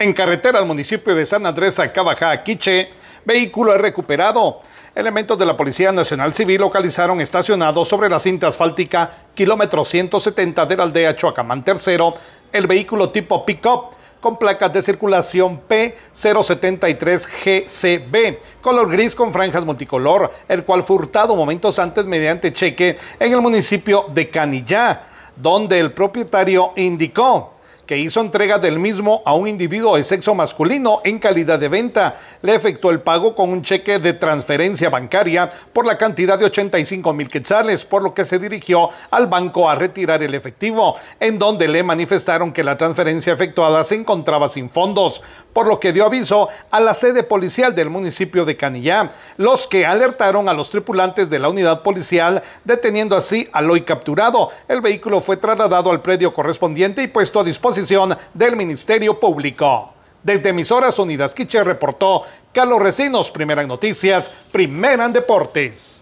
En carretera al municipio de San Andrés, Acabajá, Quiche, vehículo es recuperado. Elementos de la Policía Nacional Civil localizaron estacionado sobre la cinta asfáltica kilómetro 170 de la aldea Chuacamán III el vehículo tipo pick-up con placas de circulación P073GCB, color gris con franjas multicolor, el cual fue hurtado momentos antes mediante cheque en el municipio de Canillá, donde el propietario indicó que hizo entrega del mismo a un individuo de sexo masculino en calidad de venta. Le efectuó el pago con un cheque de transferencia bancaria por la cantidad de 85 mil quetzales, por lo que se dirigió al banco a retirar el efectivo, en donde le manifestaron que la transferencia efectuada se encontraba sin fondos, por lo que dio aviso a la sede policial del municipio de Canillá, los que alertaron a los tripulantes de la unidad policial, deteniendo así al hoy capturado. El vehículo fue trasladado al predio correspondiente y puesto a del Ministerio Público. Desde Emisoras Unidas Quiche reportó Carlos Recinos, Primera Noticias, Primera en Deportes.